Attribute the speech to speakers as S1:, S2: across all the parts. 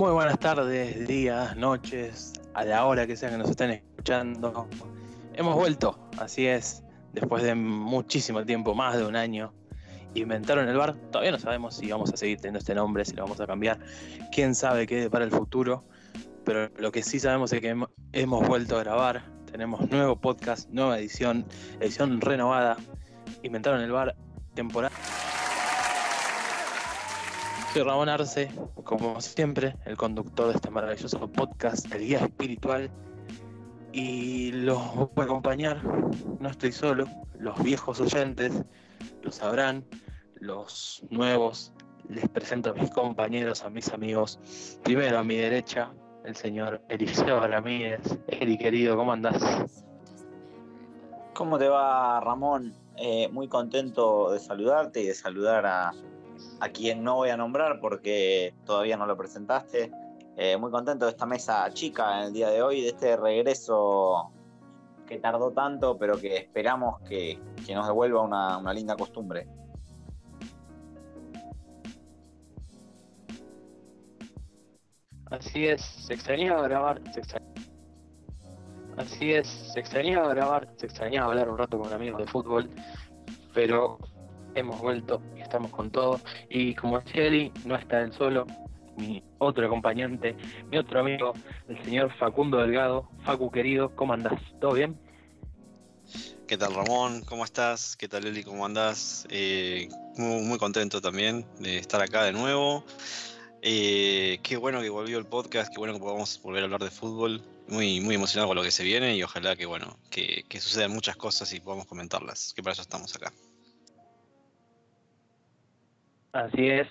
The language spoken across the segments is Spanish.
S1: Muy buenas tardes, días, noches, a la hora que sea que nos estén escuchando. Hemos vuelto, así es, después de muchísimo tiempo, más de un año. Inventaron el bar, todavía no sabemos si vamos a seguir teniendo este nombre, si lo vamos a cambiar. Quién sabe qué para el futuro, pero lo que sí sabemos es que hemos vuelto a grabar. Tenemos nuevo podcast, nueva edición, edición renovada. Inventaron el bar, temporada. Soy Ramón Arce, como siempre, el conductor de este maravilloso podcast, el guía espiritual. Y los voy a acompañar, no estoy solo, los viejos oyentes lo sabrán, los nuevos les presento a mis compañeros, a mis amigos. Primero a mi derecha, el señor Eliseo Ramírez. Eri, querido, ¿cómo andás?
S2: ¿Cómo te va, Ramón? Eh, muy contento de saludarte y de saludar a, a quien no voy a nombrar porque todavía no lo presentaste. Eh, muy contento de esta mesa chica en el día de hoy, de este regreso que tardó tanto, pero que esperamos que, nos devuelva una, linda costumbre.
S1: Así es, se extrañaba grabar, se Así es, se extrañaba grabar, se extrañaba hablar un rato con amigos de fútbol, pero hemos vuelto estamos con todo. Y como decía Eli, no está él solo, mi otro acompañante, mi otro amigo, el señor Facundo Delgado. Facu querido, ¿cómo andás? ¿Todo bien?
S3: ¿Qué tal Ramón? ¿Cómo estás? ¿Qué tal Eli? ¿Cómo andás? Eh, muy, contento también de estar acá de nuevo. Eh, qué bueno que volvió el podcast, qué bueno que podamos volver a hablar de fútbol. Muy, muy emocionado con lo que se viene y ojalá que bueno, que sucedan muchas cosas y podamos comentarlas, que para eso estamos acá.
S1: Así es.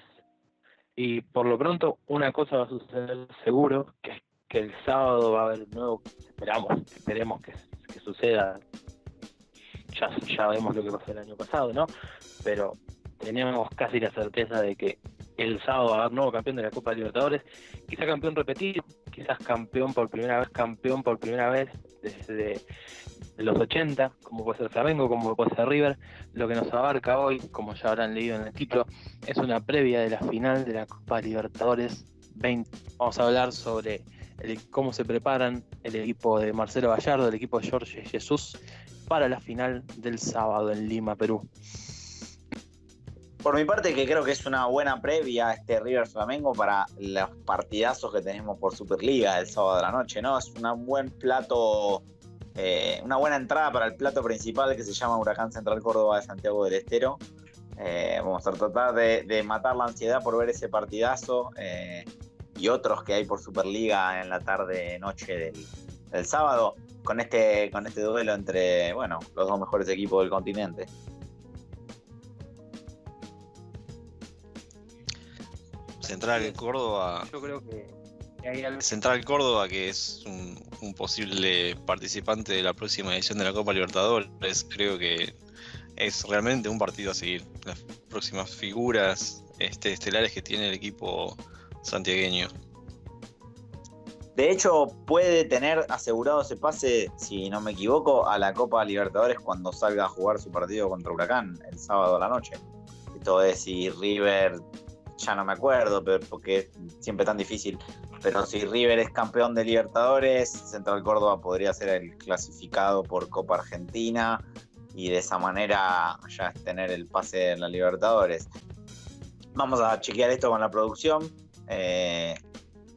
S1: Y por lo pronto, una cosa va a suceder seguro, que es que el sábado va a haber un nuevo, esperamos, esperemos que, suceda. Ya, ya vemos lo que pasó el año pasado, ¿no? Pero tenemos casi la certeza de que el sábado a haber nuevo campeón de la Copa Libertadores, quizá campeón repetido, quizás campeón por primera vez, campeón por primera vez desde los 80, como puede ser Flamengo, como puede ser River. Lo que nos abarca hoy, como ya habrán leído en el título, es una previa de la final de la Copa Libertadores 20. Vamos a hablar sobre cómo se preparan el equipo de Marcelo Gallardo, el equipo de Jorge Jesús, para la final del sábado en Lima, Perú.
S2: Por mi parte, que creo que es una buena previa este River Flamengo para los partidazos que tenemos por Superliga el sábado de la noche, ¿no? Es un buen plato eh, una buena entrada para el plato principal que se llama Huracán Central Córdoba de Santiago del Estero. Eh, vamos a tratar de, matar la ansiedad por ver ese partidazo eh, y otros que hay por Superliga en la tarde-noche del, sábado con este, con este duelo entre bueno, los dos mejores equipos del continente.
S3: Central Córdoba. Yo creo que Central Córdoba, que es un, posible participante de la próxima edición de la Copa Libertadores, creo que es realmente un partido a seguir. Las próximas figuras este, estelares que tiene el equipo santiagueño.
S2: De hecho, puede tener asegurado ese pase, si no me equivoco, a la Copa Libertadores cuando salga a jugar su partido contra Huracán el sábado a la noche. Esto es si River, ya no me acuerdo, pero porque es siempre tan difícil pero si River es campeón de Libertadores, Central Córdoba podría ser el clasificado por Copa Argentina y de esa manera ya tener el pase en la Libertadores. Vamos a chequear esto con la producción, eh,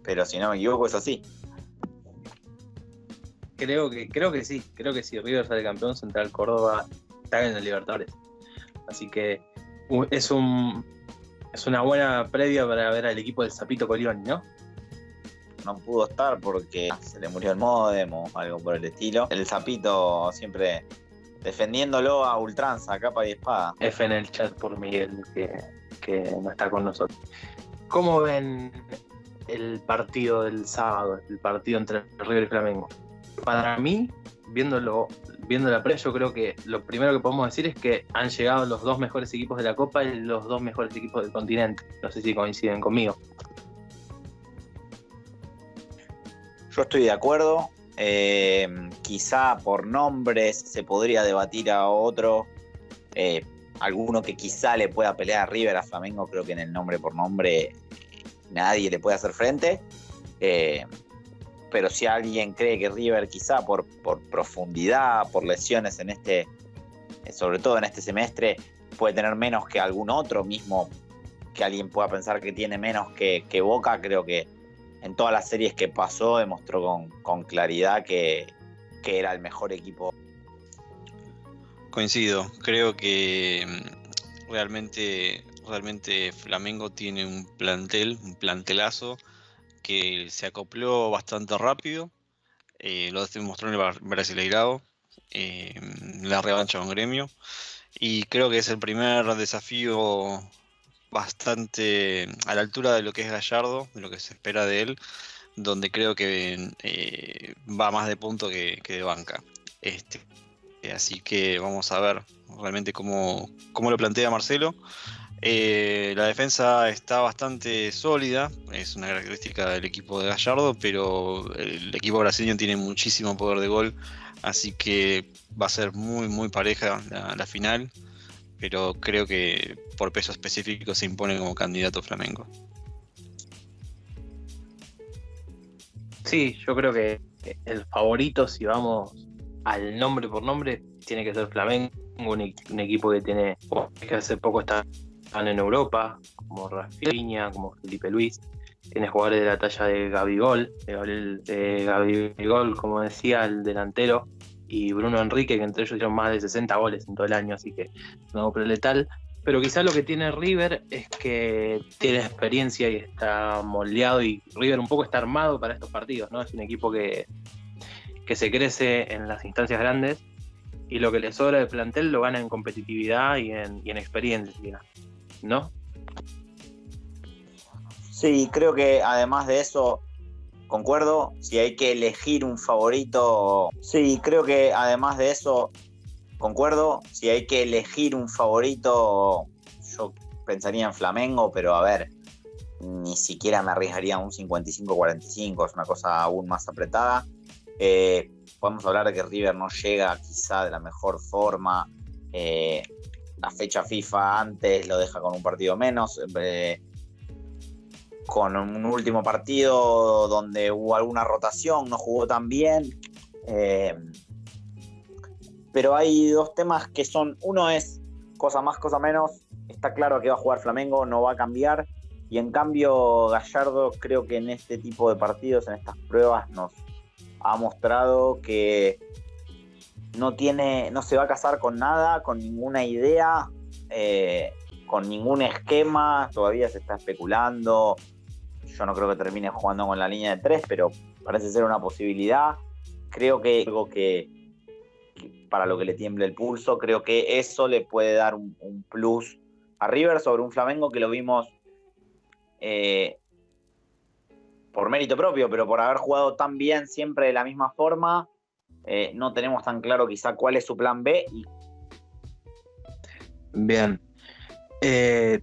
S2: pero si no me equivoco es así.
S1: Creo que, creo que sí, creo que si River sale campeón, Central Córdoba está en la Libertadores. Así que es un es una buena previa para ver al equipo del Zapito Colioni, ¿no?
S2: no pudo estar porque se le murió el modem o algo por el estilo. El Zapito siempre defendiéndolo a ultranza, capa y espada.
S1: F en el chat por Miguel, que, que no está con nosotros. ¿Cómo ven el partido del sábado, el partido entre River y Flamengo? Para mí, viéndolo, viendo la pre, yo creo que lo primero que podemos decir es que han llegado los dos mejores equipos de la Copa y los dos mejores equipos del continente. No sé si coinciden conmigo.
S2: Yo estoy de acuerdo. Eh, quizá por nombres se podría debatir a otro. Eh, alguno que quizá le pueda pelear a River, a Flamengo, creo que en el nombre por nombre nadie le puede hacer frente. Eh, pero si alguien cree que River quizá por, por profundidad, por lesiones en este, sobre todo en este semestre, puede tener menos que algún otro mismo, que alguien pueda pensar que tiene menos que, Boca, creo que en todas las series que pasó demostró con, claridad que, que era el mejor equipo.
S3: Coincido, creo que mm, realmente, realmente Flamengo tiene un plantel, un plantelazo que se acopló bastante rápido. Eh, lo demostró en el Brasileirao, eh, la revancha con Gremio. Y creo que es el primer desafío bastante a la altura de lo que es Gallardo, de lo que se espera de él, donde creo que eh, va más de punto que, de banca. Este, así que vamos a ver realmente cómo, cómo lo plantea Marcelo. Eh, la defensa está bastante sólida, es una característica del equipo de Gallardo, pero el equipo brasileño tiene muchísimo poder de gol, así que va a ser muy, muy pareja la, final, pero creo que por peso específico se impone como candidato Flamengo.
S1: Sí, yo creo que el favorito, si vamos al nombre por nombre, tiene que ser Flamengo, un, equipo que tiene, que hace poco está en Europa, como Rafinha, como Felipe Luis. Tiene jugadores de la talla de Gabigol, de Gabriel, de Gabigol, como decía, el delantero, y Bruno Enrique, que entre ellos hicieron más de 60 goles en todo el año, así que no letal. Pero quizás lo que tiene River es que tiene experiencia y está moldeado y River un poco está armado para estos partidos, ¿no? Es un equipo que, que se crece en las instancias grandes y lo que le sobra de plantel lo gana en competitividad y en, y en experiencia. ¿No?
S2: Sí, creo que además de eso, concuerdo, si hay que elegir un favorito, sí, creo que además de eso, concuerdo, si hay que elegir un favorito, yo pensaría en Flamengo, pero a ver, ni siquiera me arriesgaría un 55-45, es una cosa aún más apretada. Eh, podemos hablar de que River no llega quizá de la mejor forma. Eh, la fecha FIFA antes lo deja con un partido menos. Eh, con un último partido donde hubo alguna rotación, no jugó tan bien. Eh, pero hay dos temas que son, uno es cosa más, cosa menos. Está claro que va a jugar Flamengo, no va a cambiar. Y en cambio, Gallardo creo que en este tipo de partidos, en estas pruebas, nos ha mostrado que no tiene, no se va a casar con nada, con ninguna idea, eh, con ningún esquema, todavía se está especulando. Yo no creo que termine jugando con la línea de tres, pero parece ser una posibilidad. Creo que algo que, para lo que le tiemble el pulso, creo que eso le puede dar un, plus a River sobre un Flamengo que lo vimos eh, por mérito propio, pero por haber jugado tan bien siempre de la misma forma eh, no tenemos tan claro quizá cuál es su plan B.
S1: Bien. Eh,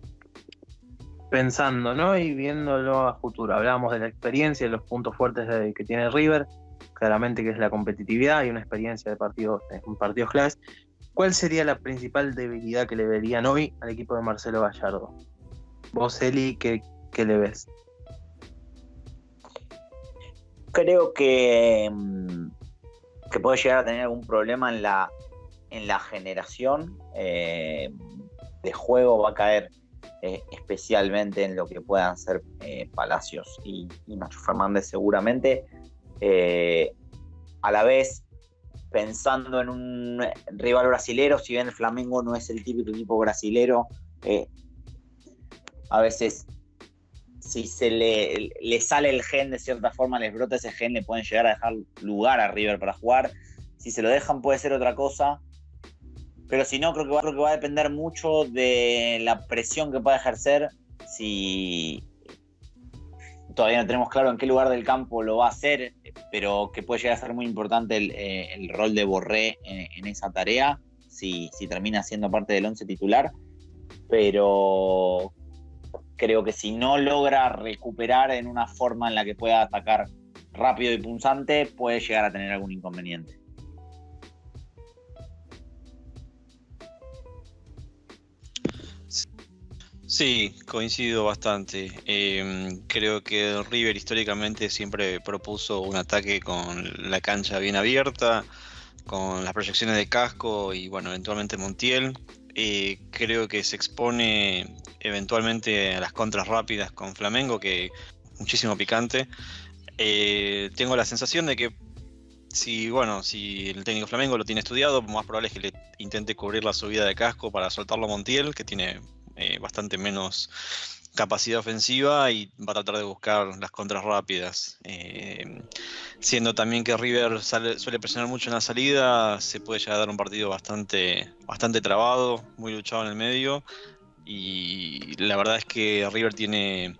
S1: pensando, ¿no? Y viéndolo a futuro, hablábamos de la experiencia y los puntos fuertes que tiene River, claramente que es la competitividad y una experiencia de partidos, un partidos clave. ¿Cuál sería la principal debilidad que le verían hoy al equipo de Marcelo Gallardo? Vos, Eli, ¿qué, qué le ves?
S2: Creo que mm, que puede llegar a tener algún problema en la, en la generación eh, de juego, va a caer eh, especialmente en lo que puedan ser eh, Palacios y, Nacho Fernández seguramente. a la vez, pensando en un rival brasilero, si bien el Flamengo no es el típico equipo brasilero, a veces si se le, le, sale el gen de cierta forma, les brota ese gen, le pueden llegar a dejar lugar a River para jugar. Si se lo dejan puede ser otra cosa. Pero si no, creo que va, creo que va a depender mucho de la presión que pueda ejercer. Si todavía no tenemos claro en qué lugar del campo lo va a hacer, pero que puede llegar a ser muy importante el, eh, rol de Borré en, esa tarea, si, si termina siendo parte del once titular. Pero creo que si no logra recuperar en una forma en la que pueda atacar rápido y punzante, puede llegar a tener algún inconveniente.
S3: Sí, coincido bastante. Em, creo que River históricamente siempre propuso un ataque con la cancha bien abierta, con las proyecciones de casco y bueno, eventualmente Montiel. Eh, creo que se expone eventualmente a las contras rápidas con Flamengo, que muchísimo picante. Eh, tengo la sensación de que si, bueno, si el técnico Flamengo lo tiene estudiado, más probable es que le intente cubrir la subida de casco para soltarlo a Montiel, que tiene eh, bastante menos capacidad ofensiva y va a tratar de buscar las contras rápidas. Eh, siendo también que River suele presionar mucho en la salida, se puede llegar a dar un partido bastante, bastante trabado, muy luchado en el medio. Y la verdad es que River tiene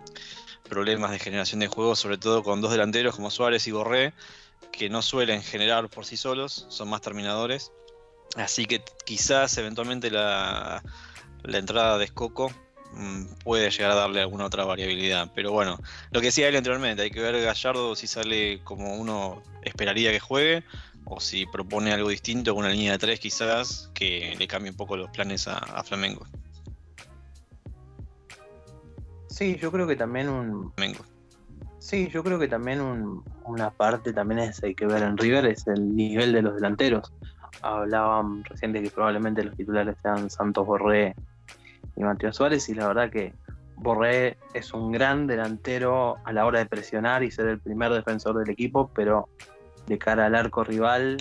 S3: problemas de generación de juego, sobre todo con dos delanteros como Suárez y Borré, que no suelen generar por sí solos, son más terminadores. Así que quizás eventualmente la, la entrada de Escoco puede llegar a darle alguna otra variabilidad. Pero bueno, lo que decía él anteriormente, hay que ver Gallardo si sale como uno esperaría que juegue o si propone algo distinto, con una línea de tres quizás, que le cambie un poco los planes a, Flamengo.
S1: Sí, yo creo que también un... Flamengo. Sí, yo creo que también una parte también es hay que ver en River es el nivel de los delanteros. Hablaban recién de que probablemente los titulares sean Santos Borré y Matías Suárez y la verdad que Borré es un gran delantero a la hora de presionar y ser el primer defensor del equipo, pero de cara al arco rival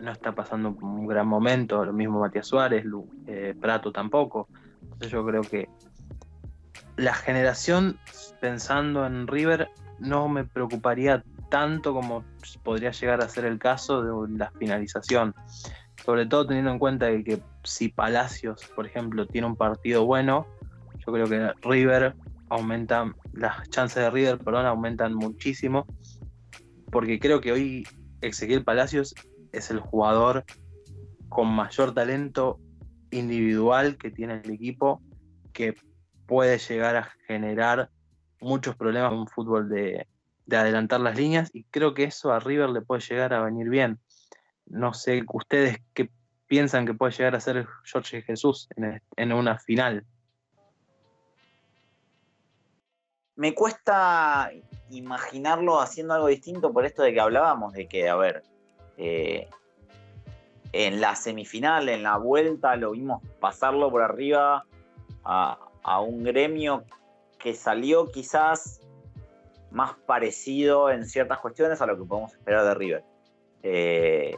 S1: no está pasando un gran momento, lo mismo Matías Suárez, eh, Prato tampoco. Entonces yo creo que la generación pensando en River no me preocuparía tanto como podría llegar a ser el caso de la finalización. Sobre todo teniendo en cuenta que, si Palacios, por ejemplo, tiene un partido bueno, yo creo que River aumenta, las chances de River, perdón, aumentan muchísimo. Porque creo que hoy Ezequiel Palacios es el jugador con mayor talento individual que tiene el equipo, que puede llegar a generar muchos problemas en un fútbol de, de adelantar las líneas y creo que eso a River le puede llegar a venir bien. No sé, ustedes qué piensan que puede llegar a ser Jorge Jesús en, una final.
S2: Me cuesta imaginarlo haciendo algo distinto por esto de que hablábamos, de que, a ver, eh, en la semifinal, en la vuelta, lo vimos pasarlo por arriba a, a un gremio que salió quizás más parecido en ciertas cuestiones a lo que podemos esperar de River. Eh,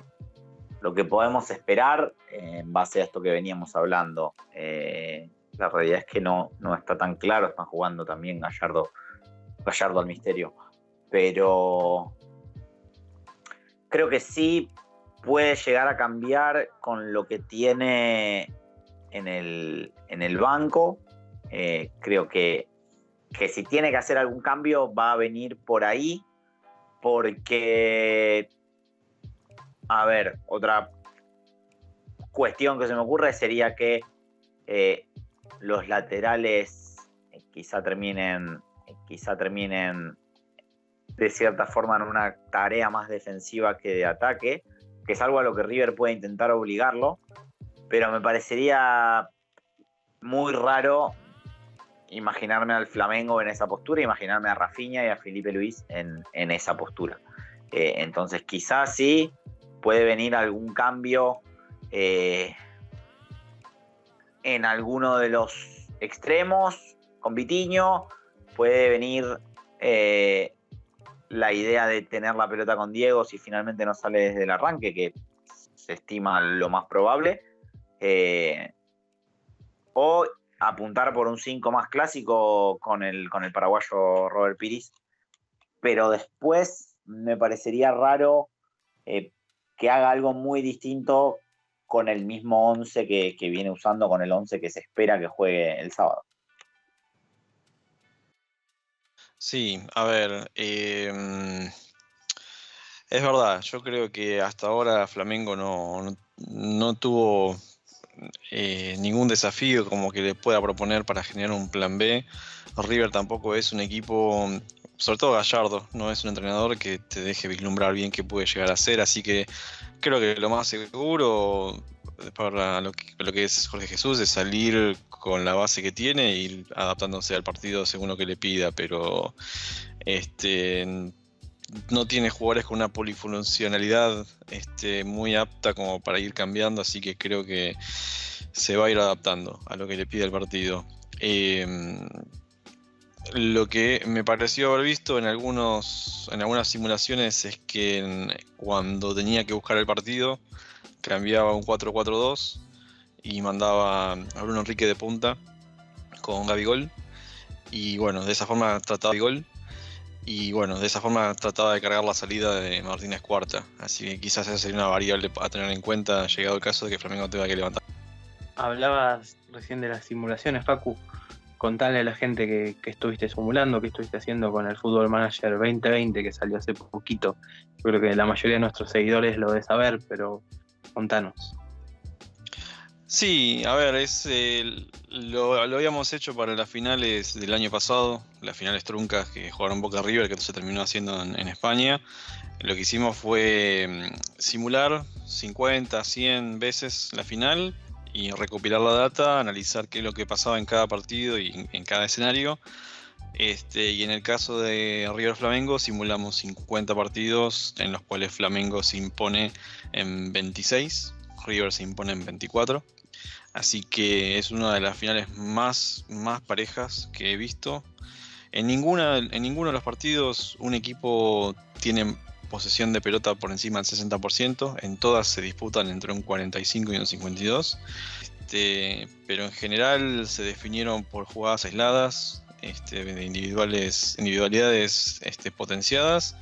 S2: lo que podemos esperar en base a esto que veníamos hablando. Eh, la realidad es que no, no está tan claro, están jugando también Gallardo, Gallardo al misterio. Pero creo que sí puede llegar a cambiar con lo que tiene en el, en el banco. Eh, creo que que si tiene que hacer algún cambio va a venir por ahí, porque, a ver, otra cuestión que se me ocurre sería que eh, los laterales eh, quizá terminen, quizá terminen de cierta forma en una tarea más defensiva que de ataque, que es algo a lo que River puede intentar obligarlo, pero me parecería muy raro imaginarme al Flamengo en esa postura, imaginarme a Rafinha y a Felipe Luis en, esa postura. Eh, entonces quizás sí puede venir algún cambio eh, en alguno de los extremos con Vitiño, puede venir eh, la idea de tener la pelota con Diego si finalmente no sale desde el arranque, que se estima lo más probable. o apuntar por un 5 más clásico con el, con el paraguayo Robert Piris. Pero después me parecería raro eh, que haga algo muy distinto con el mismo 11 que, viene usando, con el 11 que se espera que juegue el sábado.
S3: Sí, a ver, em, es verdad, yo creo que hasta ahora Flamengo no, no tuvo eh, ningún desafío como que le pueda proponer para generar un plan B. River tampoco es un equipo, sobre todo Gallardo, no es un entrenador que te deje vislumbrar bien qué puede llegar a ser, así que creo que lo más seguro para lo que, lo que es Jorge Jesús, de salir con la base que tiene ir adaptándose al partido según lo que le pida, pero este no tiene jugadores con una polifuncionalidad este, muy apta como para ir cambiando, así que creo que se va a ir adaptando a lo que le pide el partido. Em, lo que me pareció haber visto en, algunos, en algunas simulaciones es que cuando tenía que buscar el partido, cambiaba un 4-4-2 y mandaba a Bruno Enrique de punta con Gabigol. Y bueno, de esa forma trataba. Y bueno, de esa forma trataba de cargar la salida de Martínez Cuarta. Así que quizás esa sería una variable a tener en cuenta llegado el caso de que Flamengo tenga que levantar.
S1: Hablabas recién de las simulaciones, Facu. Contale a la gente que, estuviste simulando, que estuviste haciendo con el Fútbol Manager 2020 que salió hace poquito. Yo creo que la mayoría de nuestros seguidores lo debe saber, pero Contanos.
S3: Sí, a ver, es lo, habíamos hecho para las finales del año pasado, las finales truncas que jugaron Boca River, que se terminó haciendo en, España. Lo que hicimos fue mm, simular 50, 100 veces la final y recopilar la data, analizar qué es lo que pasaba en cada partido y en cada escenario. Este, y en el caso de River Flamengo simulamos 50 partidos en los cuales Flamengo se impone en 26, River se impone en 24. Así que es una de las finales más, más parejas que he visto. En, ninguna, en ninguno de los partidos un equipo tiene posesión de pelota por encima del 60%. En todas se disputan entre un 45 y un 52. Este, pero en general se definieron por jugadas aisladas, este, de individuales, individualidades este, potenciadas.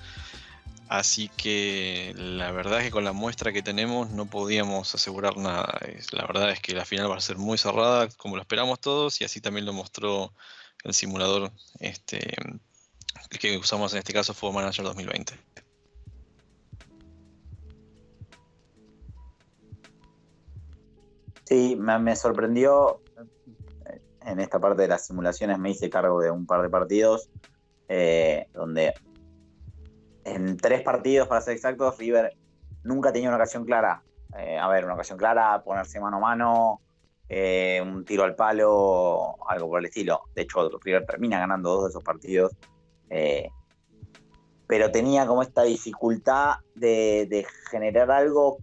S3: Así que la verdad es que con la muestra que tenemos no podíamos asegurar nada. La verdad es que la final va a ser muy cerrada, como lo esperamos todos, y así también lo mostró el simulador que usamos en este caso fue Manager 2020.
S2: Sí, me sorprendió en esta parte de las simulaciones me hice cargo de un par de partidos eh, donde en tres partidos, para ser exactos, River nunca tenía una ocasión clara. Eh, a ver, una ocasión clara, ponerse mano a mano, eh, un tiro al palo, algo por el estilo. De hecho, River termina ganando dos de esos partidos. pero tenía como esta dificultad de generar algo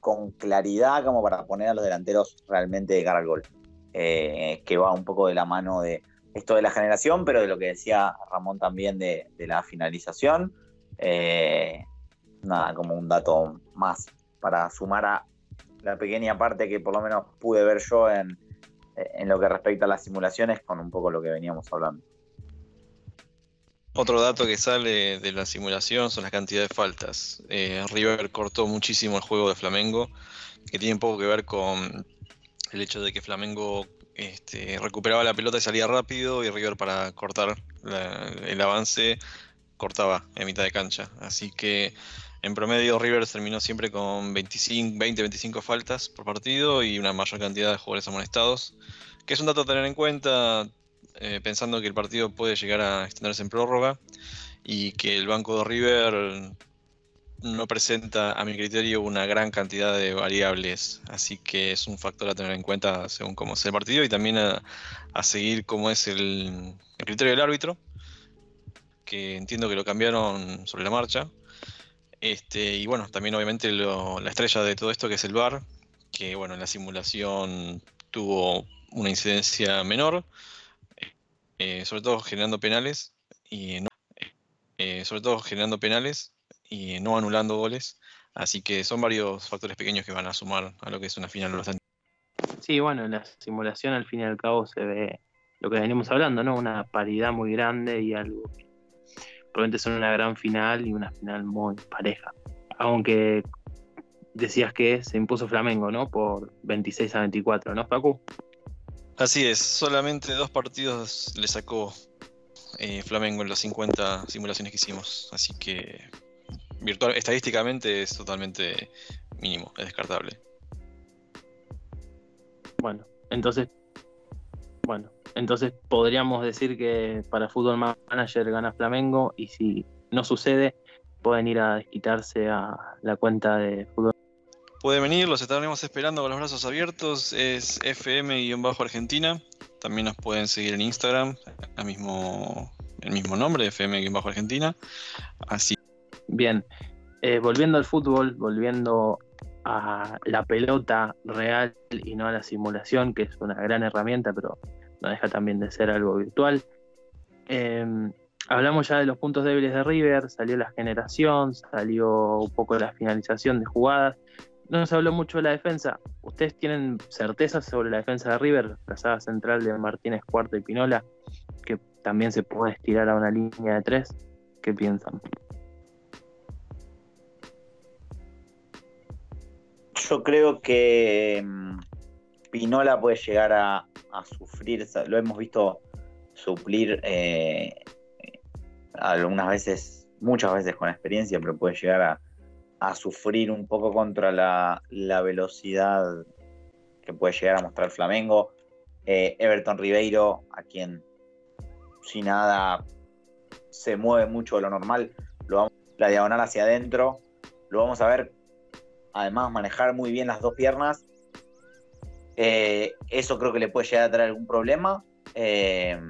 S2: con claridad como para poner a los delanteros realmente de cara al gol. Eh, que va un poco de la mano de esto de la generación, pero de lo que decía Ramón también de, la finalización. Eh, nada, como un dato más para sumar a la pequeña parte que por lo menos pude ver yo en, lo que respecta a las simulaciones con un poco lo que veníamos hablando.
S3: Otro dato que sale de la simulación son las cantidades de faltas. Eh, River cortó muchísimo el juego de Flamengo, que tiene poco que ver con el hecho de que Flamengo este, recuperaba la pelota y salía rápido y River para cortar el avance cortaba en mitad de cancha. Así que en promedio River terminó siempre con 25, 20, 25 faltas por partido y una mayor cantidad de jugadores amonestados, que es un dato a tener en cuenta eh, pensando que el partido puede llegar a extenderse en prórroga y que el banco de River no presenta, a mi criterio, una gran cantidad de variables, así que es un factor a tener en cuenta según cómo es el partido y también a, seguir cómo es el, criterio del árbitro, que entiendo que lo cambiaron sobre la marcha. Este, y bueno, también obviamente la estrella de todo esto que es el VAR, que bueno, en la simulación tuvo una incidencia menor, eh, sobre todo generando penales, y eh, sobre todo generando penales y no anulando goles. Así que son varios factores pequeños que van a sumar a lo que es una final bastante.
S1: Sí, bueno, en la simulación al fin y al cabo se ve lo que venimos hablando, ¿no? Una paridad muy grande y algo probablemente son una gran final y una final muy pareja. Aunque decías que se impuso Flamengo, ¿no? Por 26 a 24, ¿no, Facu?
S3: Así es, solamente dos partidos le sacó eh, Flamengo en las 50 simulaciones que hicimos. Así que virtual, estadísticamente es totalmente mínimo, es descartable.
S1: Bueno, entonces, bueno, entonces podríamos decir que para Fútbol Manager gana Flamengo y si no sucede, pueden ir a desquitarse a la cuenta de Fútbol.
S3: Pueden venir, los estaremos esperando con los brazos abiertos. Es FM-Argentina. También nos pueden seguir en Instagram, el mismo, el mismo nombre, FM-Argentina. Así.
S1: Bien, eh, volviendo al fútbol, volviendo a la pelota real y no a la simulación, que es una gran herramienta, pero no deja también de ser algo virtual. Em, hablamos ya de los puntos débiles de River, salió la generación, salió un poco la finalización de jugadas. No se habló mucho de la defensa. ¿Ustedes tienen certezas sobre la defensa de River? La saga central de Martínez Cuarto y Pinola, que también se puede estirar a una línea de tres. ¿Qué piensan?
S2: Yo creo que mm, Pinola puede llegar a, sufrir, lo hemos visto suplir eh, algunas veces, muchas veces con experiencia, pero puede llegar a, sufrir un poco contra la, velocidad que puede llegar a mostrar Flamengo. Eh, Everton Ribeiro, a quien sin nada se mueve mucho de lo normal, la diagonal hacia adentro, lo vamos a ver además manejar muy bien las dos piernas. Eh, eso creo que le puede llegar a traer algún problema. Eh,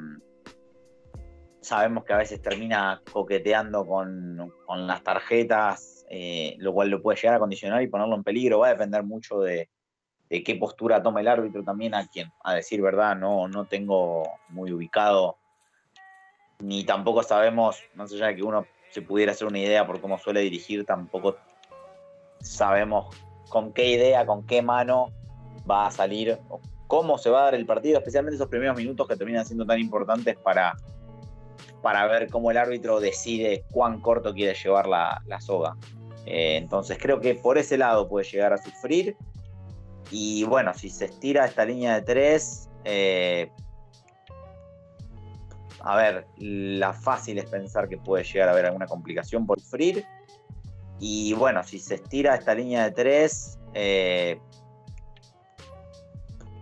S2: sabemos que a veces termina coqueteando con, las tarjetas, eh, lo cual lo puede llegar a condicionar y ponerlo en peligro. Va a depender mucho de, qué postura tome el árbitro también a quien, a decir verdad, no, no tengo muy ubicado, ni tampoco sabemos, más allá de que uno se pudiera hacer una idea por cómo suele dirigir, tampoco sabemos con qué idea, con qué mano va a salir, cómo se va a dar el partido, especialmente esos primeros minutos que terminan siendo tan importantes para, para ver cómo el árbitro decide cuán corto quiere llevar la, soga. Eh, entonces creo que por ese lado puede llegar a sufrir. Y bueno, si se estira esta línea de tres, eh, a ver, la fácil es pensar que puede llegar a haber alguna complicación por sufrir. Y bueno, si se estira esta línea de tres, eh,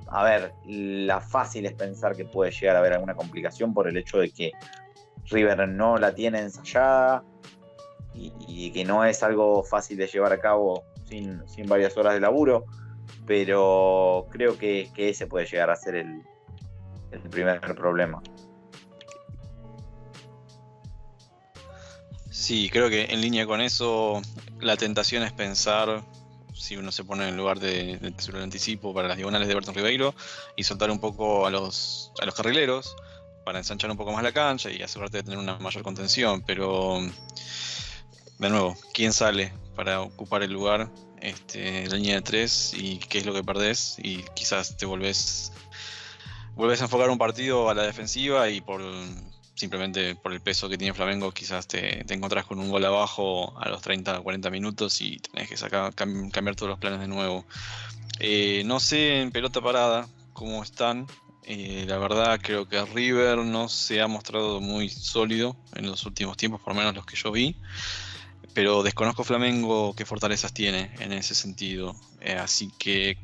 S2: a ver, la fácil es pensar que puede llegar a haber alguna complicación por el hecho de que River no la tiene ensayada y, que no es algo fácil de llevar a cabo sin, varias horas de laburo, pero creo que, ese puede llegar a ser el, el primer problema.
S3: Sí, creo que en línea con eso, la tentación es pensar, si uno se pone en lugar de, de el anticipo para las diagonales de Berton Ribeiro, y soltar un poco a los, a los carrileros para ensanchar un poco más la cancha y asegurarte de tener una mayor contención. Pero, de nuevo, ¿quién sale para ocupar el lugar? Este, la línea de tres y qué es lo que perdés y quizás te volvés, volvés a enfocar un partido a la defensiva y por simplemente por el peso que tiene Flamengo, quizás te, te encontrás con un gol abajo a los 30 40 minutos y tenés que sacar, cambiar todos los planes de nuevo. Eh, no sé en pelota parada cómo están. Eh, la verdad creo que River no se ha mostrado muy sólido en los últimos tiempos, por lo menos los que yo vi. Pero desconozco Flamengo qué fortalezas tiene en ese sentido. Eh, así que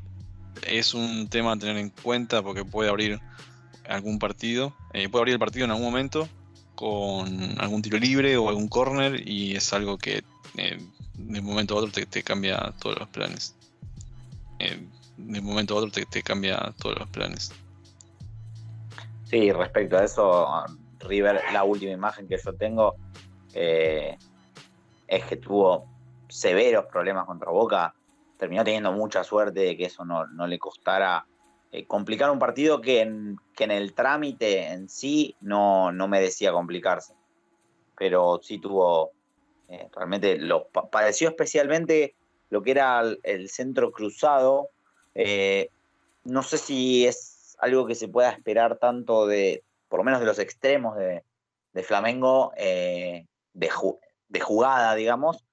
S3: es un tema a tener en cuenta porque puede abrir algún partido. Eh, puede abrir el partido en algún momento con algún tiro libre o algún corner y es algo que eh, de un momento a otro te, cambia todos los planes. Eh, de un momento a otro te, cambia todos los planes.
S2: Sí, respecto a eso, River, la última imagen que yo tengo es que tuvo severos problemas contra Boca. Terminó teniendo mucha suerte de que eso no, no le costara eh, complicar un partido que en, que en el trámite en sí no, no merecía complicarse. Pero sí tuvo, eh, realmente lo padeció especialmente lo que era el, centro cruzado. Eh, no sé si es algo que se pueda esperar tanto de, por lo menos de los extremos de, Flamengo, de, de, jugada, digamos.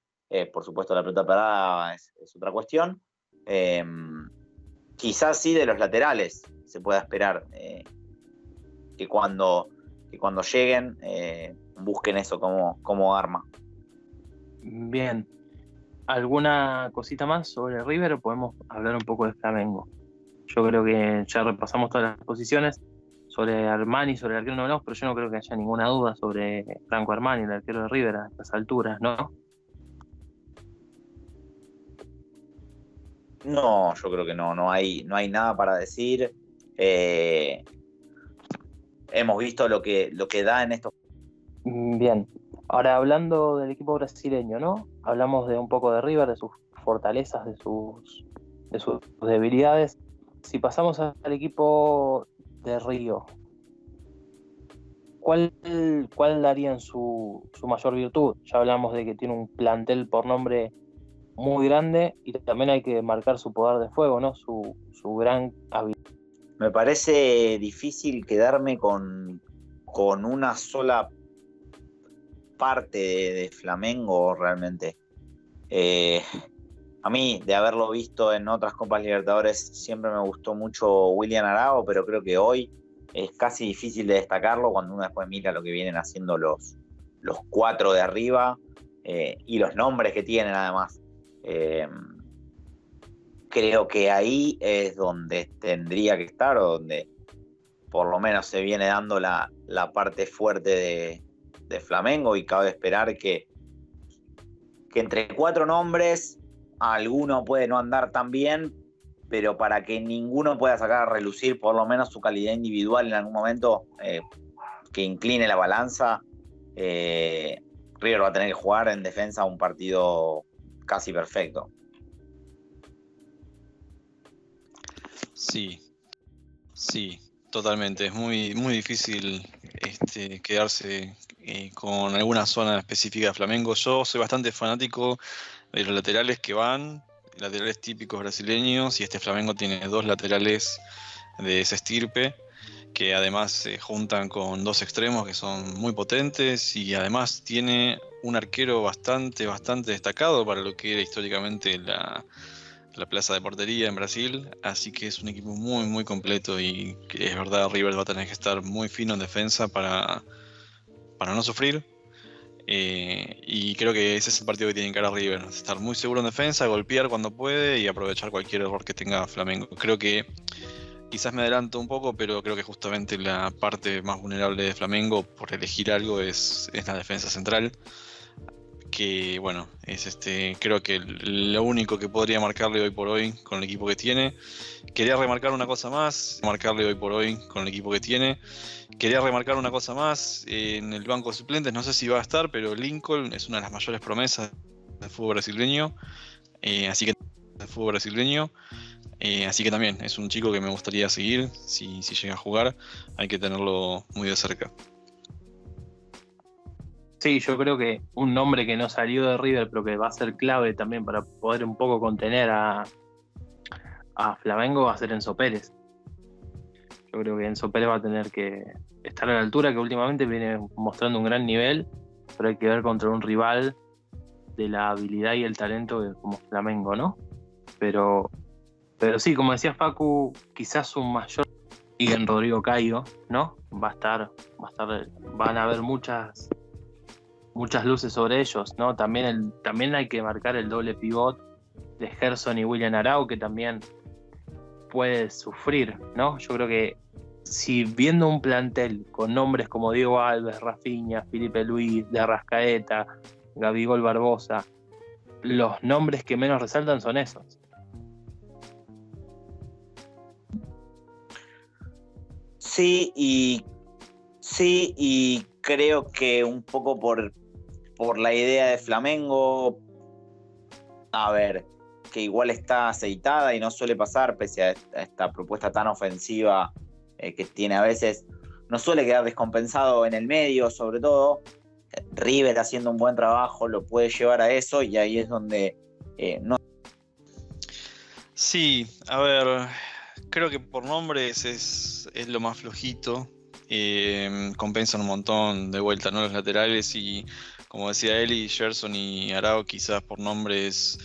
S2: por supuesto, la pelota parada es, otra cuestión quizás sí de los laterales se pueda esperar eh, que, cuando, cuando lleguen eh, busquen eso como, como arma.
S1: Bien. ¿Alguna cosita más sobre River o podemos hablar un poco de Flamengo? Yo creo que ya repasamos todas las posiciones. Sobre Armani, sobre el arquero no hablamos, pero yo no creo que haya ninguna duda sobre Franco Armani, el arquero de River a estas alturas, ¿no?
S2: No, yo creo que no, no hay, no hay nada para decir. Eh, hemos visto lo que, lo que da en estos.
S1: Bien, ahora hablando del equipo brasileño, ¿no? Hablamos de un poco de River, de sus fortalezas, de sus, de sus debilidades. Si pasamos al equipo de Río, ¿cuál, cuál darían su, su mayor virtud? Ya hablamos de que tiene un plantel por nombre muy grande y también hay que marcar su poder de fuego, ¿no? Su, su gran habilidad.
S2: Me parece difícil quedarme con, con una sola parte de, Flamengo realmente. Eh, a mí, de haberlo visto en otras Copas Libertadores, siempre me gustó mucho William Arao, pero creo que hoy es casi difícil de destacarlo cuando uno después mira lo que vienen haciendo los, los cuatro de arriba eh, y los nombres que tienen además. Eh, creo que ahí es donde tendría que estar o donde por lo menos se viene dando la, parte fuerte de, de, Flamengo y cabe esperar que, que entre cuatro nombres alguno puede no andar tan bien, pero para que ninguno pueda sacar a relucir por lo menos su calidad individual en algún momento eh, que incline la balanza, eh, River va a tener que jugar en defensa un partido casi perfecto.
S3: Sí, sí, totalmente. Es muy, muy difícil este, quedarse eh, con alguna zona específica de Flamengo. Yo soy bastante fanático de los laterales que van, laterales típicos brasileños, y este Flamengo tiene dos laterales de ese estirpe que además se juntan con dos extremos que son muy potentes y además tiene un arquero bastante, bastante destacado para lo que era históricamente la, plaza de portería en Brasil, así que es un equipo muy, muy completo y es verdad, River va a tener que estar muy fino en defensa para, para no sufrir. Eh, y creo que ese es el partido que tiene que a River, estar muy seguro en defensa, golpear cuando puede y aprovechar cualquier error que tenga Flamengo. Creo que quizás me adelanto un poco, pero creo que justamente la parte más vulnerable de Flamengo, por elegir algo, es, la defensa central. Que bueno, es este. Creo que lo único que podría marcarle hoy por hoy con el equipo que tiene. Quería remarcar una cosa más, marcarle hoy por hoy con el equipo que tiene. Quería remarcar una cosa más en el banco de suplentes, no sé si va a estar, pero Lincoln es una de las mayores promesas del fútbol brasileño. Eh, así que del fútbol brasileño. Eh, así que también es un chico que me gustaría seguir. Si, llega a jugar, hay que tenerlo muy de cerca.
S1: Sí, yo creo que un nombre que no salió de River, pero que va a ser clave también para poder un poco contener a, a Flamengo, va a ser Enzo Pérez. Yo creo que Enzo Pérez va a tener que estar a la altura, que últimamente viene mostrando un gran nivel, pero hay que ver contra un rival de la habilidad y el talento como Flamengo, ¿no? Pero pero sí, como decía Facu, quizás un mayor y en Rodrigo Caio, ¿no? Va a estar, va a estar, van a haber muchas, muchas luces sobre ellos, ¿no? También, el, también hay que marcar el doble pivot de Gerson y William Arau, que también puede sufrir, ¿no? Yo creo que si viendo un plantel con nombres como Diego Alves, Rafinha, Felipe Luis, de Arrascaeta, Gabigol Barbosa, los nombres que menos resaltan son esos.
S2: Sí, y sí, y creo que un poco por, por la idea de Flamengo, a ver, que igual está aceitada y no suele pasar, pese a esta propuesta tan ofensiva eh, que tiene a veces, no suele quedar descompensado en el medio, sobre todo. River haciendo un buen trabajo lo puede llevar a eso y ahí es donde eh, no.
S3: Sí, a ver, creo que por nombres es, lo más flojito. Eh, compensan un montón de vuelta, ¿no? Los laterales y como decía Eli, Gerson y Arao quizás por nombres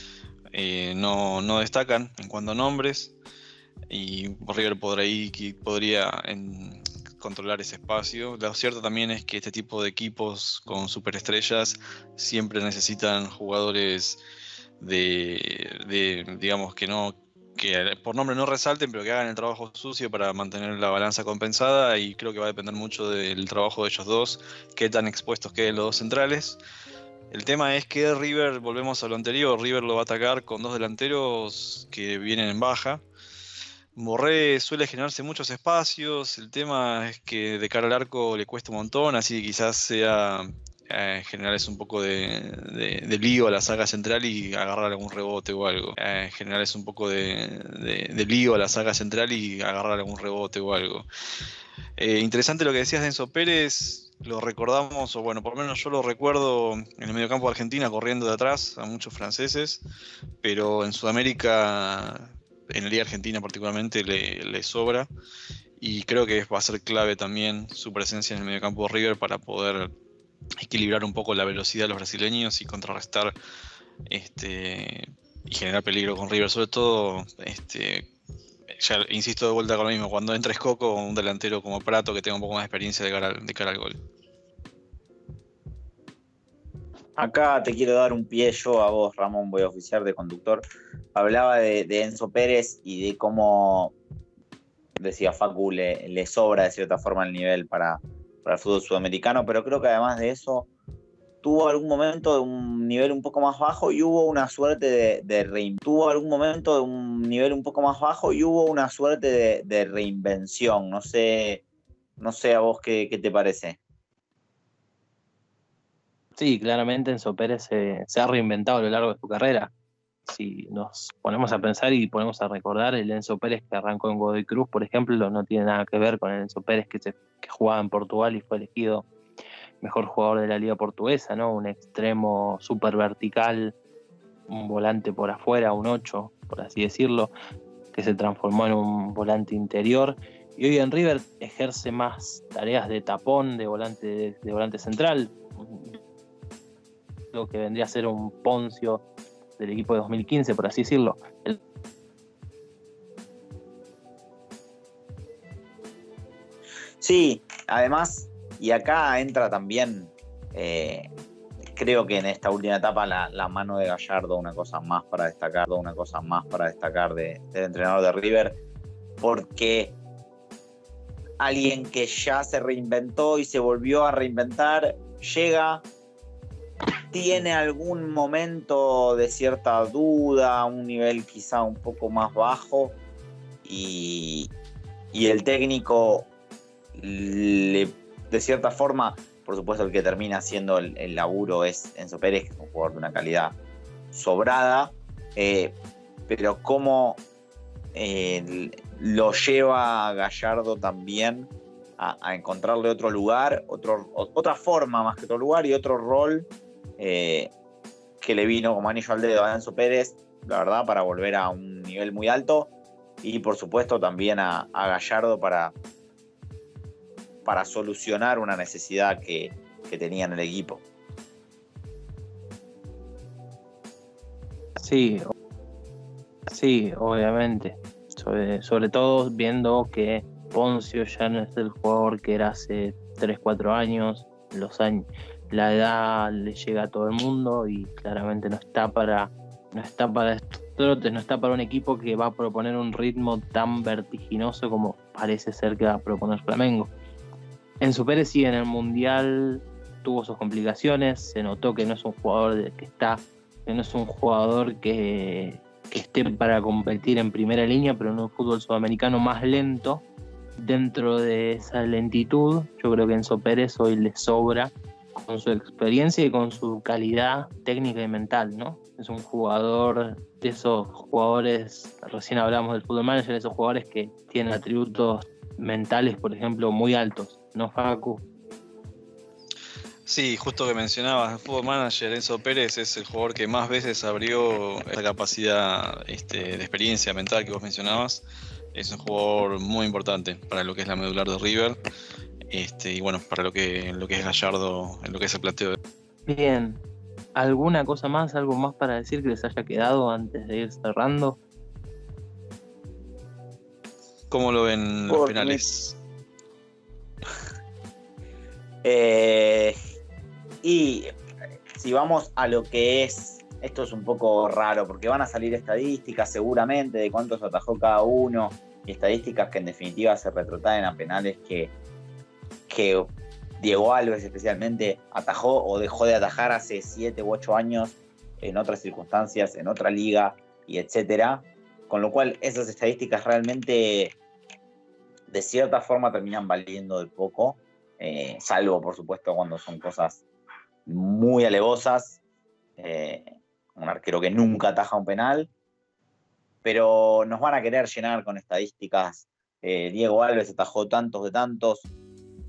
S3: eh, no, destacan en cuanto a nombres. Y River ahí podría controlar ese espacio. Lo cierto también es que este tipo de equipos con superestrellas siempre necesitan jugadores de digamos, que no que por nombre no resalten, pero que hagan el trabajo sucio para mantener la balanza compensada y creo que va a depender mucho del trabajo de ellos dos, qué tan expuestos queden los dos centrales. El tema es que River, volvemos a lo anterior, River lo va a atacar con dos delanteros que vienen en baja. Morré suele generarse muchos espacios, el tema es que de cara al arco le cuesta un montón, así que quizás sea eh, generarles un poco de, lío a la saga central y agarrar algún rebote o algo. Eh, generarles un poco de, lío a la saga central y agarrar algún rebote o algo. Eh, interesante lo que decías de Pérez, lo recordamos, o bueno, por lo menos yo lo recuerdo en el mediocampo de Argentina corriendo de atrás a muchos franceses, pero en Sudamérica, en el día Argentina particularmente, le, le sobra. Y creo que va a ser clave también su presencia en el mediocampo de River para poder equilibrar un poco la velocidad de los brasileños y contrarrestar este, y generar peligro con River, sobre todo, este, ya insisto de vuelta con lo mismo, cuando entra Escoco, un delantero como Prato que tenga un poco más de experiencia de cara, de cara al gol.
S2: Acá te quiero dar un pie yo a vos, Ramón, voy a oficiar de conductor. Hablaba de, Enzo Pérez y de cómo, decía Facu, le, le sobra de cierta forma el nivel para, para el fútbol sudamericano, pero creo que además de eso tuvo algún momento de un nivel un poco más bajo y hubo una suerte de, de tuvo algún momento de un nivel un poco más bajo y hubo una suerte de, reinvención. No sé, no sé a vos qué, te parece.
S1: Sí, claramente Enzo Pérez se, ha reinventado a lo largo de su carrera. Si nos ponemos a pensar y ponemos a recordar, el Enzo Pérez que arrancó en Godoy Cruz, por ejemplo, no tiene nada que ver con el Enzo Pérez que, se, que jugaba en Portugal y fue elegido mejor jugador de la liga portuguesa, ¿no? Un extremo súper vertical, un volante por afuera, un 8, por así decirlo, que se transformó en un volante interior. Y hoy en River ejerce más tareas de tapón, de volante, de, volante central, lo que vendría a ser un Poncio del equipo de 2015, por así decirlo.
S2: Sí, además y acá entra también, eh, creo que en esta última etapa, la, mano de Gallardo, una cosa más para destacar, una cosa más para destacar del entrenador de River, porque alguien que ya se reinventó y se volvió a reinventar, llega, tiene algún momento de cierta duda, un nivel quizá un poco más bajo, y, y el técnico de cierta forma, por supuesto, el que termina haciendo el, laburo es Enzo Pérez, un jugador de una calidad sobrada, eh, pero cómo eh, lo lleva Gallardo también a, encontrarle otro lugar, otra forma más que otro lugar y otro rol eh, que le vino como anillo al dedo a Enzo Pérez, la verdad, para volver a un nivel muy alto y por supuesto también a Gallardo para, para solucionar una necesidad que, que tenía en el equipo.
S1: Sí, sí, obviamente. Sobre, todo viendo que Poncio ya no es el jugador que era hace 3, 4 años, los años, la edad le llega a todo el mundo y claramente no está para no está para trotes, no está para un equipo que va a proponer un ritmo tan vertiginoso como parece ser que va a proponer Flamengo. En Pérez sí, en el Mundial tuvo sus complicaciones, se notó que no es un jugador que está, que no es un jugador que, esté para competir en primera línea, pero en un fútbol sudamericano más lento, dentro de esa lentitud, yo creo que Enzo Pérez hoy le sobra con su experiencia y con su calidad técnica y mental, ¿no? Es un jugador de esos jugadores, recién hablamos del fútbol manager, esos jugadores que tienen atributos mentales, por ejemplo, muy altos. ¿no, Facu?
S3: Sí, justo que mencionabas, el Fútbol Manager Enzo Pérez es el jugador que más veces abrió esa capacidad este, de experiencia mental que vos mencionabas. Es un jugador muy importante para lo que es la medular de River este, y bueno, para lo que, lo que es Gallardo, en lo que es el plateo.
S1: Bien, ¿alguna cosa más, algo más para decir que les haya quedado antes de ir cerrando?
S3: ¿Cómo lo ven los penales?
S2: Eh, y si vamos a lo que es, esto es un poco raro, porque van a salir estadísticas seguramente de cuántos atajó cada uno, y estadísticas que en definitiva se retrotraen a penales que, que Diego Alves especialmente atajó o dejó de atajar hace 7 u 8 años en otras circunstancias, en otra liga y etcétera. Con lo cual esas estadísticas realmente de cierta forma terminan valiendo de poco, eh, salvo por supuesto cuando son cosas muy alevosas, eh, un arquero que nunca ataja un penal, pero nos van a querer llenar con estadísticas. Eh, Diego Alves atajó tantos de tantos,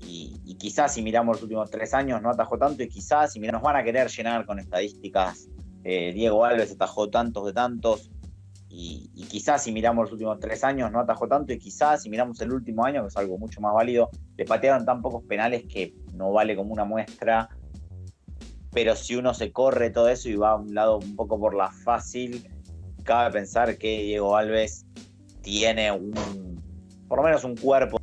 S2: y, quizás si miramos los últimos tres años no atajó tanto, y quizás si miramos, nos van a querer llenar con estadísticas. Diego Alves atajó tantos de tantos, y, quizás si miramos los últimos tres años no atajó tanto y quizás si miramos el último año, que es algo mucho más válido, le patearon tan pocos penales que no vale como una muestra. Pero si uno se corre todo eso y va a un lado un poco por la fácil, cabe pensar que Diego Alves tiene un, por lo menos un cuerpo.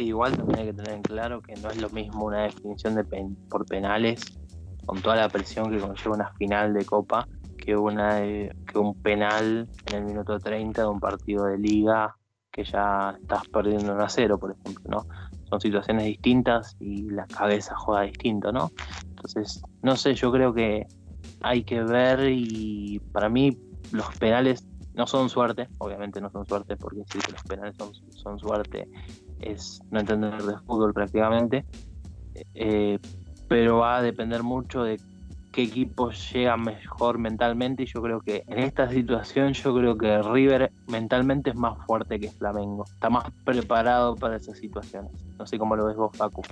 S1: Igual también hay que tener en claro que no es lo mismo una definición de por penales con toda la presión que conlleva una final de Copa que, una, que un penal en el minuto 30 de un partido de liga que ya estás perdiendo 1 a 0, por ejemplo, ¿no? Son situaciones distintas y la cabeza juega distinto, ¿no? Entonces, no sé, yo creo que hay que ver y para mí los penales no son suerte, obviamente no son suerte, porque decir que los penales son, son suerte es no entender de fútbol prácticamente, eh, pero va a depender mucho de qué equipo llega mejor mentalmente y yo creo que en esta situación yo creo que River mentalmente es más fuerte que Flamengo, está más preparado para esas situaciones. No sé cómo lo ves vos, Facu.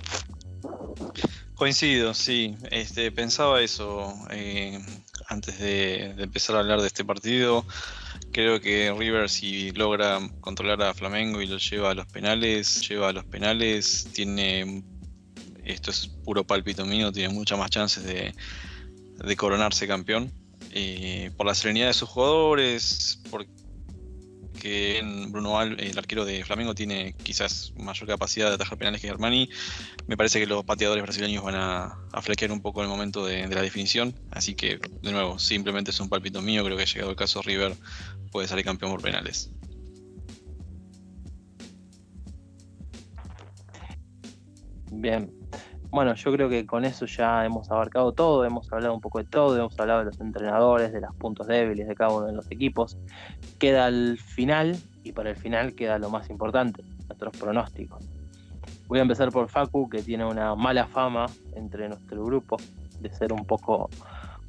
S3: Coincido, sí. Este, pensaba eso eh, antes de, empezar a hablar de este partido. Creo que River si logra controlar a Flamengo y lo lleva a los penales, lleva a los penales, tiene esto es puro palpito mío, tiene muchas más chances de, de coronarse campeón. Eh, por la serenidad de sus jugadores, porque Bruno Al, el arquero de Flamengo, tiene quizás mayor capacidad de atajar penales que Armani. Me parece que los pateadores brasileños van a, a un poco el momento de, la definición. Así que, de nuevo, simplemente es un palpito mío. Creo que llegado el caso, River puede salir campeón por penales.
S1: Bien, bueno, yo creo que con eso ya hemos abarcado todo, hemos hablado un poco de todo, hemos hablado de los entrenadores, de los puntos débiles de cada uno de los equipos. Queda el final y para el final queda lo más importante, nuestros pronósticos. Voy a empezar por Facu, que tiene una mala fama entre nuestro grupo de ser un poco,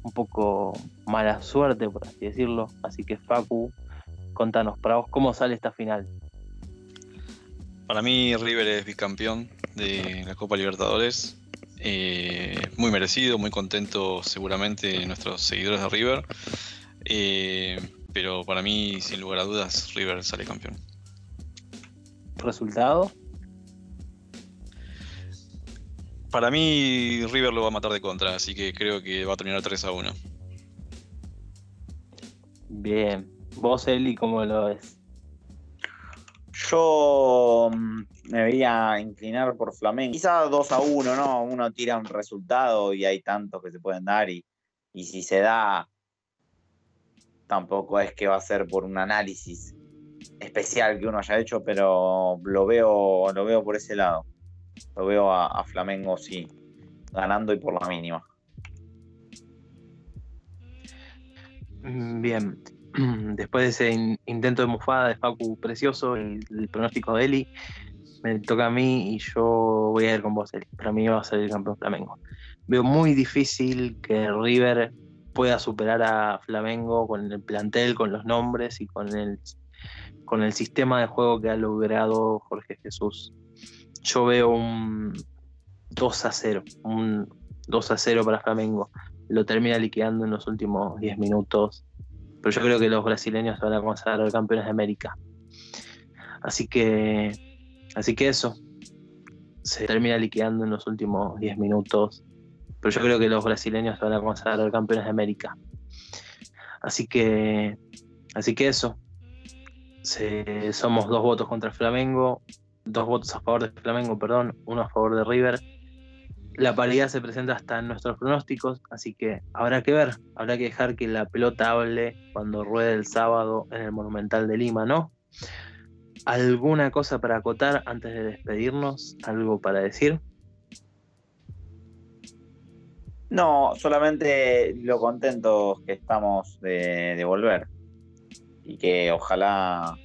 S1: un poco mala suerte, por así decirlo. Así que Facu, contanos para vos cómo sale esta final.
S3: Para mí River es bicampeón de la Copa Libertadores. Eh, muy merecido, muy contento seguramente nuestros seguidores de River. Eh, pero para mí, sin lugar a dudas, River sale campeón.
S1: ¿Resultado?
S3: Para mí, River lo va a matar de contra, así que creo que va a terminar 3 a 1.
S1: Bien. ¿Vos, Eli, cómo lo ves?
S2: Yo mm, me voy a inclinar por Flamengo. Quizá 2 a 1, ¿no? Uno tira un resultado y hay tantos que se pueden dar y, si se da, tampoco es que va a ser por un análisis especial que uno haya hecho, pero lo veo, lo veo por ese lado. Lo veo a, Flamengo, sí, ganando y por la mínima.
S1: Bien, después de ese intento de mufada de Facu precioso y el pronóstico de Eli, me toca a mí y yo voy a ir con vos, Eli. Para mí va a ser el campeón Flamengo. Veo muy difícil que River pueda superar a Flamengo con el plantel, con los nombres y con el, con el sistema de juego que ha logrado Jorge Jesús. Yo veo un 2 a 0, un 2 a 0 para Flamengo. Lo termina liquidando en los últimos 10 minutos pero yo creo que los brasileños van a consagrar campeones de América. Así que, así que eso se termina liquidando en los últimos 10 minutos. Pero yo creo que los brasileños van a consagrar campeones de América. Así que, así que eso. somos dos votos contra Flamengo, dos votos a favor de Flamengo, perdón, uno a favor de River la paridad se presenta hasta en nuestros pronósticos, así que habrá que ver, habrá que dejar que la pelota hable cuando ruede el sábado en el Monumental de Lima, ¿no? ¿Alguna cosa para acotar antes de despedirnos? ¿Algo para decir?
S2: No, solamente lo contentos que estamos de, de volver y que ojalá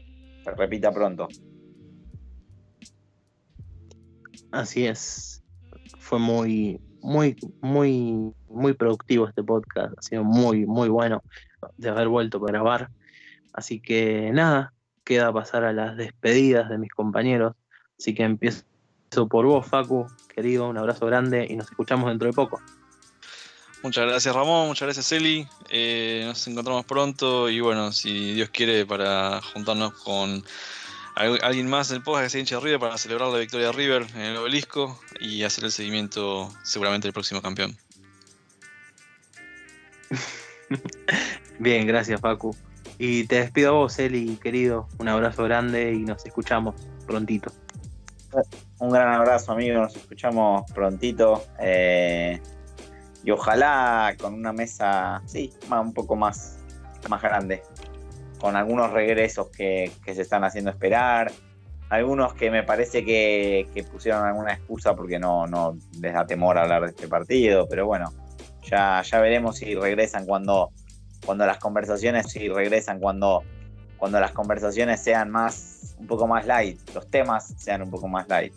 S2: se repita pronto.
S1: Así es. Fue muy, muy, muy, muy productivo este podcast. Ha sido muy, muy bueno de haber vuelto para grabar. Así que nada, queda pasar a las despedidas de mis compañeros. Así que empiezo por vos, Facu, querido, un abrazo grande y nos escuchamos dentro de poco.
S3: Muchas gracias Ramón, muchas gracias Eli. Eh, nos encontramos pronto y bueno, si Dios quiere, para juntarnos con alguien más del podcast que se hincha de River para celebrar la victoria de River en el obelisco y hacer el seguimiento seguramente del próximo campeón.
S1: Bien, gracias Facu. Y te despido a vos, Eli, querido. Un abrazo grande y nos escuchamos prontito.
S2: Un gran abrazo, amigo. Nos escuchamos prontito. Eh, y ojalá con una mesa, sí, un poco más, más grande con algunos regresos que, se están haciendo esperar, algunos que me parece que, pusieron alguna excusa porque no, no les da temor hablar de este partido, pero bueno, ya, ya veremos si regresan cuando, cuando las conversaciones, si regresan cuando, cuando las conversaciones sean más, un poco más light, los temas sean un poco más light.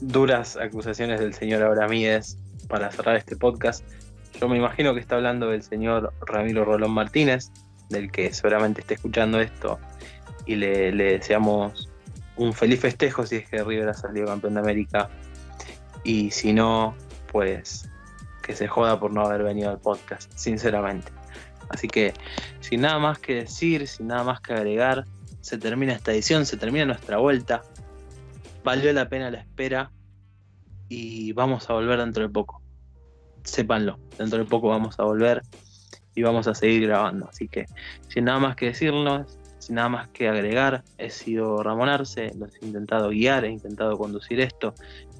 S1: Duras acusaciones del señor Abramídez para cerrar este podcast. Yo me imagino que está hablando del señor Ramiro Rolón Martínez, del que seguramente esté escuchando esto, y le, deseamos un feliz festejo si es que River ha salido campeón de América. Y si no, pues que se joda por no haber venido al podcast, sinceramente. Así que, sin nada más que decir, sin nada más que agregar, se termina esta edición, se termina nuestra vuelta. Valió la pena la espera y vamos a volver dentro de poco sépanlo, dentro de poco vamos a volver y vamos a seguir grabando. Así que sin nada más que decirnos, sin nada más que agregar, he sido Ramón Arce, los he intentado guiar, he intentado conducir esto.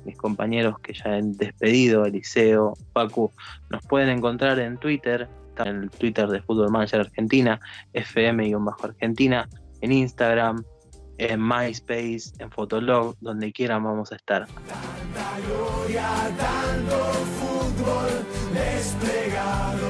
S1: Mis compañeros que ya han despedido, Eliseo, Pacu, nos pueden encontrar en Twitter, en el Twitter de Fútbol Manager Argentina, FM-Argentina, en Instagram, en MySpace, en Fotolog, donde quieran vamos a estar desplegado.